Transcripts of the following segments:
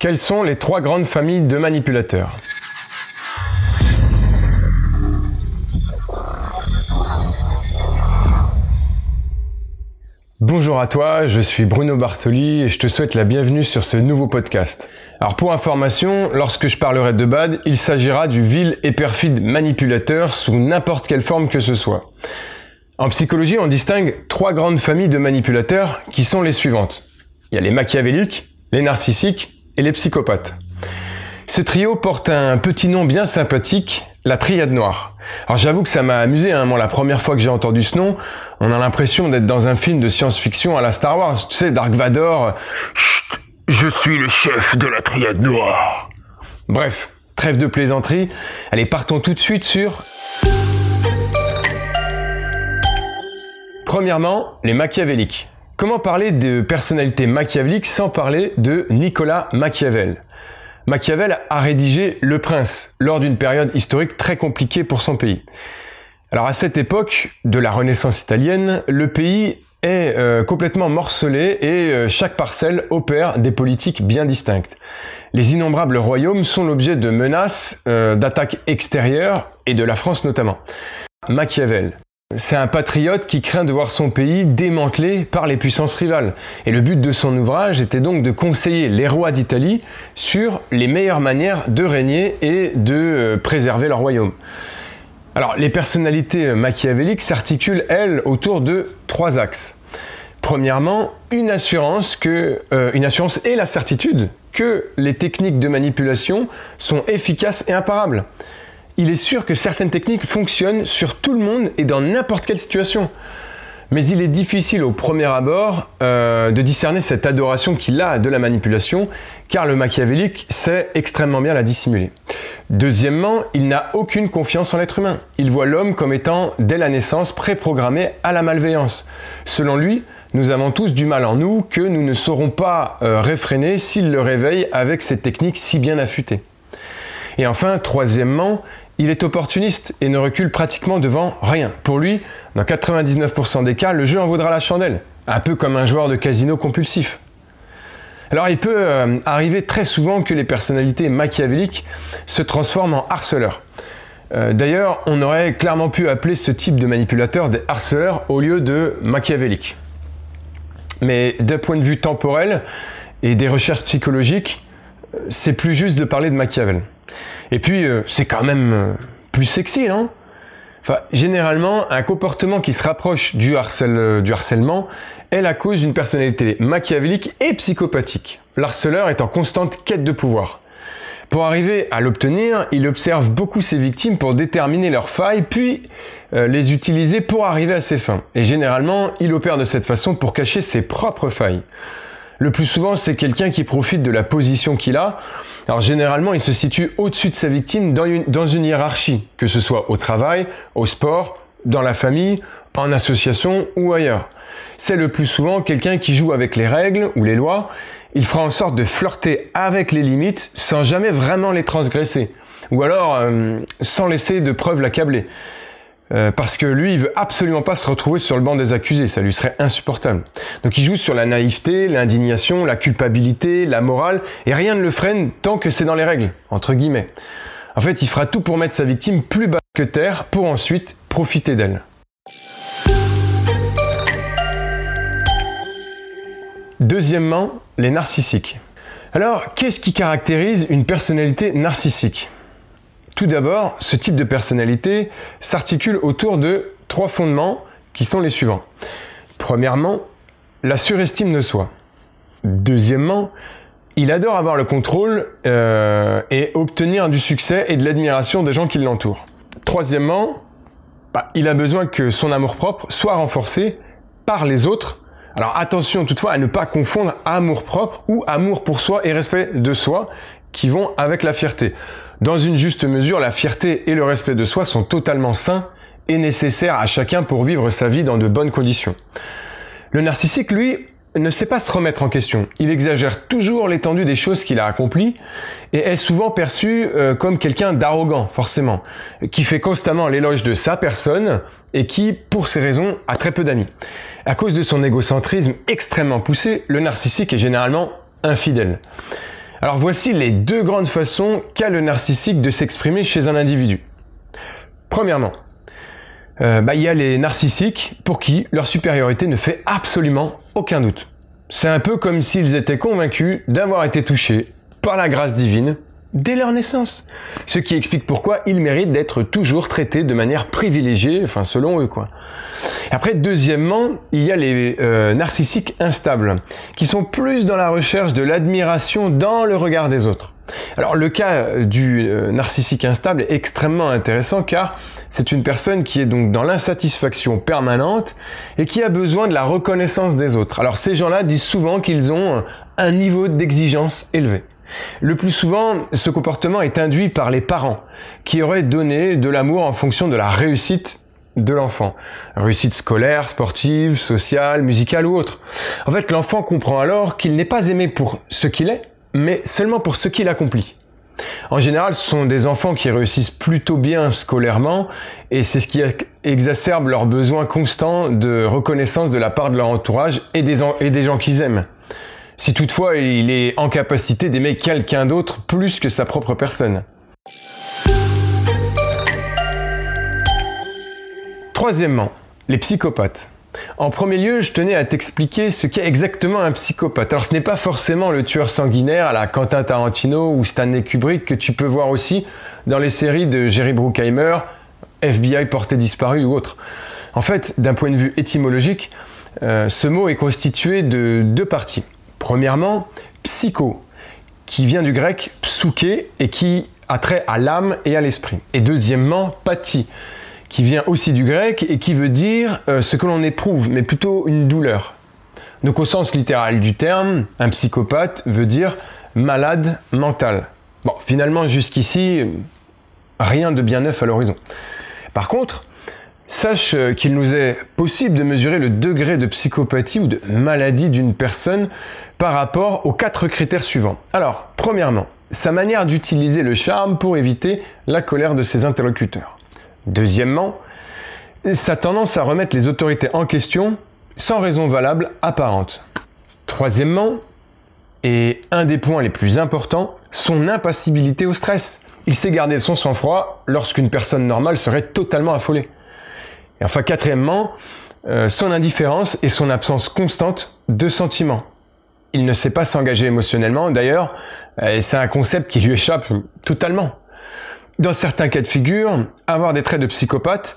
Quelles sont les trois grandes familles de manipulateurs Bonjour à toi, je suis Bruno Bartoli et je te souhaite la bienvenue sur ce nouveau podcast. Alors pour information, lorsque je parlerai de BAD, il s'agira du vil et perfide manipulateur sous n'importe quelle forme que ce soit. En psychologie, on distingue trois grandes familles de manipulateurs qui sont les suivantes. Il y a les machiavéliques, les narcissiques et les psychopathes. Ce trio porte un petit nom bien sympathique, la triade noire. Alors j'avoue que ça m'a amusé, hein. moi la première fois que j'ai entendu ce nom, on a l'impression d'être dans un film de science-fiction à la Star Wars, tu sais, Dark Vador, Chut, je suis le chef de la triade noire. Bref, trêve de plaisanterie, allez partons tout de suite sur... Premièrement, les machiavéliques. Comment parler de personnalité machiavélique sans parler de Nicolas Machiavel? Machiavel a rédigé Le Prince lors d'une période historique très compliquée pour son pays. Alors à cette époque de la Renaissance italienne, le pays est euh, complètement morcelé et euh, chaque parcelle opère des politiques bien distinctes. Les innombrables royaumes sont l'objet de menaces, euh, d'attaques extérieures et de la France notamment. Machiavel, c'est un patriote qui craint de voir son pays démantelé par les puissances rivales. Et le but de son ouvrage était donc de conseiller les rois d'Italie sur les meilleures manières de régner et de euh, préserver leur royaume. Alors, les personnalités machiavéliques s'articulent, elles, autour de trois axes. Premièrement, une assurance, euh, une assurance et la certitude que les techniques de manipulation sont efficaces et imparables il est sûr que certaines techniques fonctionnent sur tout le monde et dans n'importe quelle situation. Mais il est difficile au premier abord euh, de discerner cette adoration qu'il a de la manipulation, car le machiavélique sait extrêmement bien la dissimuler. Deuxièmement, il n'a aucune confiance en l'être humain. Il voit l'homme comme étant, dès la naissance, préprogrammé à la malveillance. Selon lui, nous avons tous du mal en nous que nous ne saurons pas euh, réfréner s'il le réveille avec cette technique si bien affûtée. Et enfin, troisièmement, il est opportuniste et ne recule pratiquement devant rien. Pour lui, dans 99% des cas, le jeu en vaudra la chandelle, un peu comme un joueur de casino compulsif. Alors il peut euh, arriver très souvent que les personnalités machiavéliques se transforment en harceleurs. Euh, d'ailleurs, on aurait clairement pu appeler ce type de manipulateur des harceleurs au lieu de machiavéliques. Mais d'un point de vue temporel et des recherches psychologiques, euh, c'est plus juste de parler de Machiavel. Et puis, euh, c'est quand même euh, plus sexy, non? Enfin, généralement, un comportement qui se rapproche du, euh, du harcèlement est la cause d'une personnalité machiavélique et psychopathique. L'harceleur est en constante quête de pouvoir. Pour arriver à l'obtenir, il observe beaucoup ses victimes pour déterminer leurs failles, puis les utiliser pour arriver à ses fins. Et généralement, il opère de cette façon pour cacher ses propres failles. Le plus souvent, c'est quelqu'un qui profite de la position qu'il a. Alors généralement, il se situe au-dessus de sa victime dans une, hiérarchie, que ce soit au travail, au sport, dans la famille, en association ou ailleurs. C'est le plus souvent quelqu'un qui joue avec les règles ou les lois. Il fera en sorte de flirter avec les limites sans jamais vraiment les transgresser. Ou alors euh, sans laisser de preuves l'accabler. Euh, parce que lui, il veut absolument pas se retrouver sur le banc des accusés, ça lui serait insupportable. Donc il joue sur la naïveté, l'indignation, la culpabilité, la morale, et rien ne le freine tant que c'est dans les règles, entre guillemets. En fait, il fera tout pour mettre sa victime plus bas que terre, pour ensuite profiter d'elle. Deuxièmement, les narcissiques. Alors, qu'est-ce qui caractérise une personnalité narcissique? Tout d'abord, ce type de personnalité s'articule autour de trois fondements qui sont les suivants. Premièrement, la surestime de soi. Deuxièmement, il adore avoir le contrôle euh, et obtenir du succès et de l'admiration des gens qui l'entourent. Troisièmement, bah, il a besoin que son amour-propre soit renforcé par les autres. Alors attention toutefois à ne pas confondre amour-propre ou amour pour soi et respect de soi qui vont avec la fierté. Dans une juste mesure, la fierté et le respect de soi sont totalement sains et nécessaires à chacun pour vivre sa vie dans de bonnes conditions. Le narcissique, lui, ne sait pas se remettre en question. Il exagère toujours l'étendue des choses qu'il a accomplies et est souvent perçu euh, comme quelqu'un d'arrogant, forcément, qui fait constamment l'éloge de sa personne et qui, pour ces raisons, a très peu d'amis. À cause de son égocentrisme extrêmement poussé, le narcissique est généralement infidèle. Alors voici les deux grandes façons qu'a le narcissique de s'exprimer chez un individu. Premièrement, euh, bah, il y a les narcissiques pour qui leur supériorité ne fait absolument aucun doute. C'est un peu comme s'ils étaient convaincus d'avoir été touchés par la grâce divine dès leur naissance. Ce qui explique pourquoi ils méritent d'être toujours traités de manière privilégiée, enfin selon eux quoi. Après, deuxièmement, il y a les euh, narcissiques instables, qui sont plus dans la recherche de l'admiration dans le regard des autres. Alors le cas du euh, narcissique instable est extrêmement intéressant car c'est une personne qui est donc dans l'insatisfaction permanente et qui a besoin de la reconnaissance des autres. Alors ces gens-là disent souvent qu'ils ont un niveau d'exigence élevé. Le plus souvent, ce comportement est induit par les parents, qui auraient donné de l'amour en fonction de la réussite de l'enfant. Réussite scolaire, sportive, sociale, musicale ou autre. En fait, l'enfant comprend alors qu'il n'est pas aimé pour ce qu'il est, mais seulement pour ce qu'il accomplit. En général, ce sont des enfants qui réussissent plutôt bien scolairement et c'est ce qui exacerbe leur besoin constant de reconnaissance de la part de leur entourage et des, gens qu'ils aiment. Si toutefois il est en capacité d'aimer quelqu'un d'autre plus que sa propre personne. Troisièmement, les psychopathes. En premier lieu, je tenais à t'expliquer ce qu'est exactement un psychopathe. Alors ce n'est pas forcément le tueur sanguinaire à la Quentin Tarantino ou Stanley Kubrick que tu peux voir aussi dans les séries de Jerry Bruckheimer, FBI porté disparu ou autre. En fait, d'un point de vue étymologique, euh, ce mot est constitué de deux parties. Premièrement, psycho, qui vient du grec psouké et qui a trait à l'âme et à l'esprit. Et deuxièmement, pathie, qui vient aussi du grec et qui veut dire euh, ce que l'on éprouve, mais plutôt une douleur. Donc au sens littéral du terme, un psychopathe veut dire malade mental. Bon, finalement jusqu'ici, rien de bien neuf à l'horizon. Par contre, sache euh, qu'il nous est possible de mesurer le degré de psychopathie ou de maladie d'une personne par rapport aux quatre critères suivants. Alors, premièrement, sa manière d'utiliser le charme pour éviter la colère de ses interlocuteurs. Deuxièmement, sa tendance à remettre les autorités en question sans raison valable apparente. Troisièmement, et un des points les plus importants, son impassibilité au stress. Il sait garder son sang-froid lorsqu'une personne normale serait totalement affolée. Et enfin, quatrièmement, euh, son indifférence et son absence constante de sentiments. Il ne sait pas s'engager émotionnellement, d'ailleurs, euh, c'est un concept qui lui échappe totalement. Dans certains cas de figure, avoir des traits de psychopathe,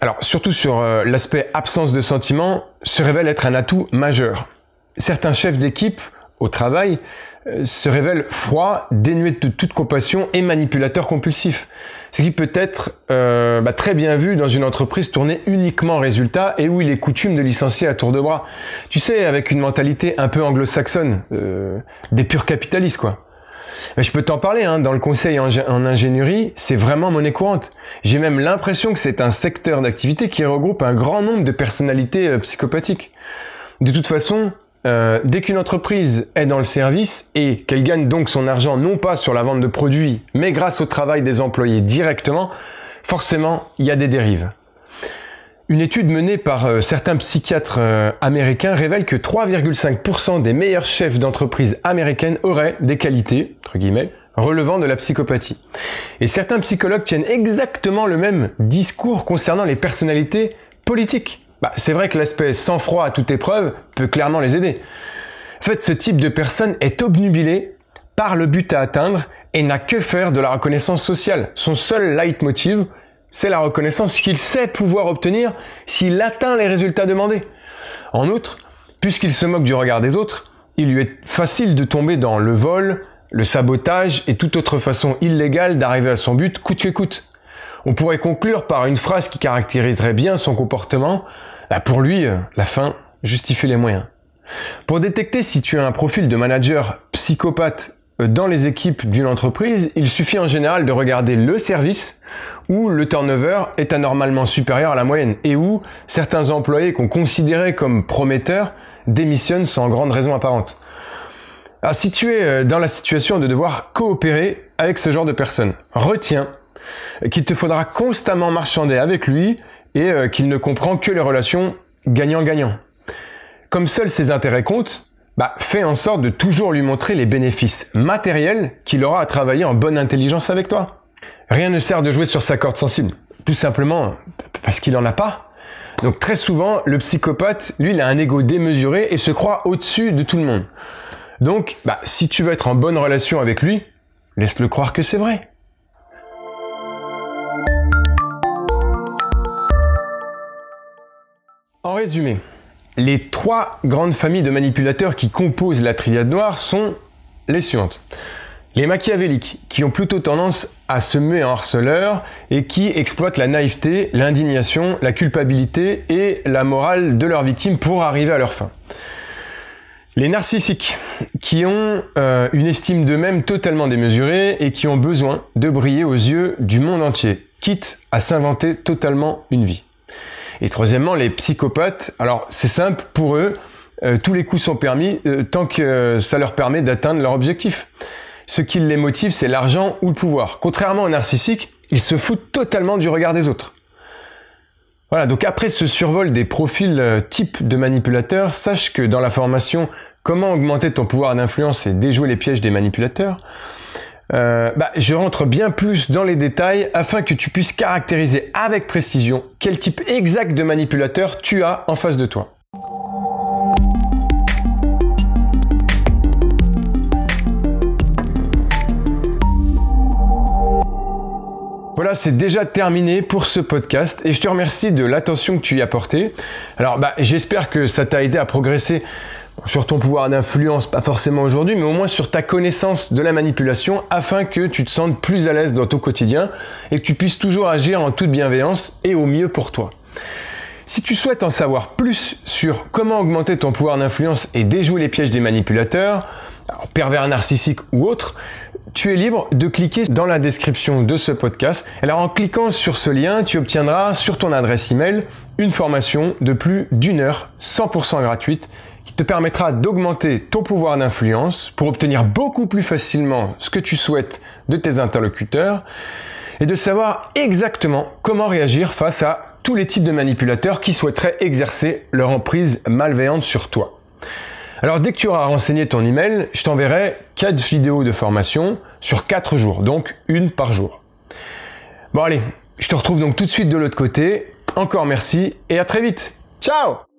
alors surtout sur euh, l'aspect absence de sentiments, se révèle être un atout majeur. Certains chefs d'équipe au travail euh, se révèlent froids, dénués de toute compassion et manipulateurs compulsifs. Ce qui peut être euh, bah, très bien vu dans une entreprise tournée uniquement résultat et où il est coutume de licencier à tour de bras. Tu sais, avec une mentalité un peu anglo-saxonne, des purs capitalistes quoi je peux t'en parler, hein, dans le conseil en, ingénierie, c'est vraiment monnaie courante. J'ai même l'impression que c'est un secteur d'activité qui regroupe un grand nombre de personnalités euh, psychopathiques. De toute façon, euh, dès qu'une entreprise est dans le service et qu'elle gagne donc son argent non pas sur la vente de produits, mais grâce au travail des employés directement, forcément, il y a des dérives. Une étude menée par euh, certains psychiatres euh, américains révèle que 3,5% des meilleurs chefs d'entreprise américaines auraient des qualités, relevant de la psychopathie. Et certains psychologues tiennent exactement le même discours concernant les personnalités politiques. Bah, c'est vrai que l'aspect sang-froid à toute épreuve peut clairement les aider. En fait, ce type de personne est obnubilé par le but à atteindre et n'a que faire de la reconnaissance sociale. Son seul leitmotiv, c'est la reconnaissance qu'il sait pouvoir obtenir s'il atteint les résultats demandés. En outre, puisqu'il se moque du regard des autres, il lui est facile de tomber dans le vol, le sabotage et toute autre façon illégale d'arriver à son but coûte que coûte. On pourrait conclure par une phrase qui caractériserait bien son comportement. Bah, pour lui, euh, la fin justifie les moyens. Pour détecter si tu as un profil de manager psychopathe euh, dans les équipes d'une entreprise, il suffit en général de regarder le service où le turnover est anormalement supérieur à la moyenne et où certains employés qu'on considérait comme prometteurs démissionnent sans grande raison apparente. Si tu es euh, dans la situation de devoir coopérer avec ce genre de personnes, retiens qu'il te faudra constamment marchander avec lui et euh, qu'il ne comprend que les relations gagnant-gagnant. Comme seuls ses intérêts comptent, bah, fais en sorte de toujours lui montrer les bénéfices matériels qu'il aura à travailler en bonne intelligence avec toi. Rien ne sert de jouer sur sa corde sensible, tout simplement parce qu'il n'en a pas. Donc très souvent, le psychopathe, lui, il a un ego démesuré et se croit au-dessus de tout le monde. Donc, bah, si tu veux être en bonne relation avec lui, laisse-le croire que c'est vrai. Résumé, les trois grandes familles de manipulateurs qui composent la triade noire sont les suivantes. Les machiavéliques, qui ont plutôt tendance à se muer en harceleurs et qui exploitent la naïveté, l'indignation, la culpabilité et la morale de leurs victimes pour arriver à leur fin. Les narcissiques, qui ont euh, une estime d'eux-mêmes totalement démesurée et qui ont besoin de briller aux yeux du monde entier, quitte à s'inventer totalement une vie. Et troisièmement, les psychopathes, alors c'est simple pour eux, euh, tous les coups sont permis euh, tant que ça leur permet d'atteindre leur objectif. Ce qui les motive, c'est l'argent ou le pouvoir. Contrairement aux narcissiques, ils se foutent totalement du regard des autres. Voilà, donc après ce survol des profils euh, types de manipulateurs, sache que dans la formation Comment augmenter ton pouvoir d'influence et déjouer les pièges des manipulateurs, euh, bah, je rentre bien plus dans les détails afin que tu puisses caractériser avec précision quel type exact de manipulateur tu as en face de toi. Voilà, c'est déjà terminé pour ce podcast et je te remercie de l'attention que tu y as portée. Alors, bah, j'espère que ça t'a aidé à progresser sur ton pouvoir d'influence, pas forcément aujourd'hui, mais au moins sur ta connaissance de la manipulation afin que tu te sentes plus à l'aise dans ton quotidien et que tu puisses toujours agir en toute bienveillance et au mieux pour toi. Si tu souhaites en savoir plus sur comment augmenter ton pouvoir d'influence et déjouer les pièges des manipulateurs, pervers narcissiques ou autres, tu es libre de cliquer dans la description de ce podcast. Alors en cliquant sur ce lien, tu obtiendras sur ton adresse email une formation de plus d'une heure 100% gratuite qui te permettra d'augmenter ton pouvoir d'influence pour obtenir beaucoup plus facilement ce que tu souhaites de tes interlocuteurs et de savoir exactement comment réagir face à tous les types de manipulateurs qui souhaiteraient exercer leur emprise malveillante sur toi. Alors dès que tu auras renseigné ton email, je t'enverrai 4 vidéos de formation sur 4 jours, donc une par jour. Bon allez, je te retrouve donc tout de suite de l'autre côté. Encore merci et à très vite. Ciao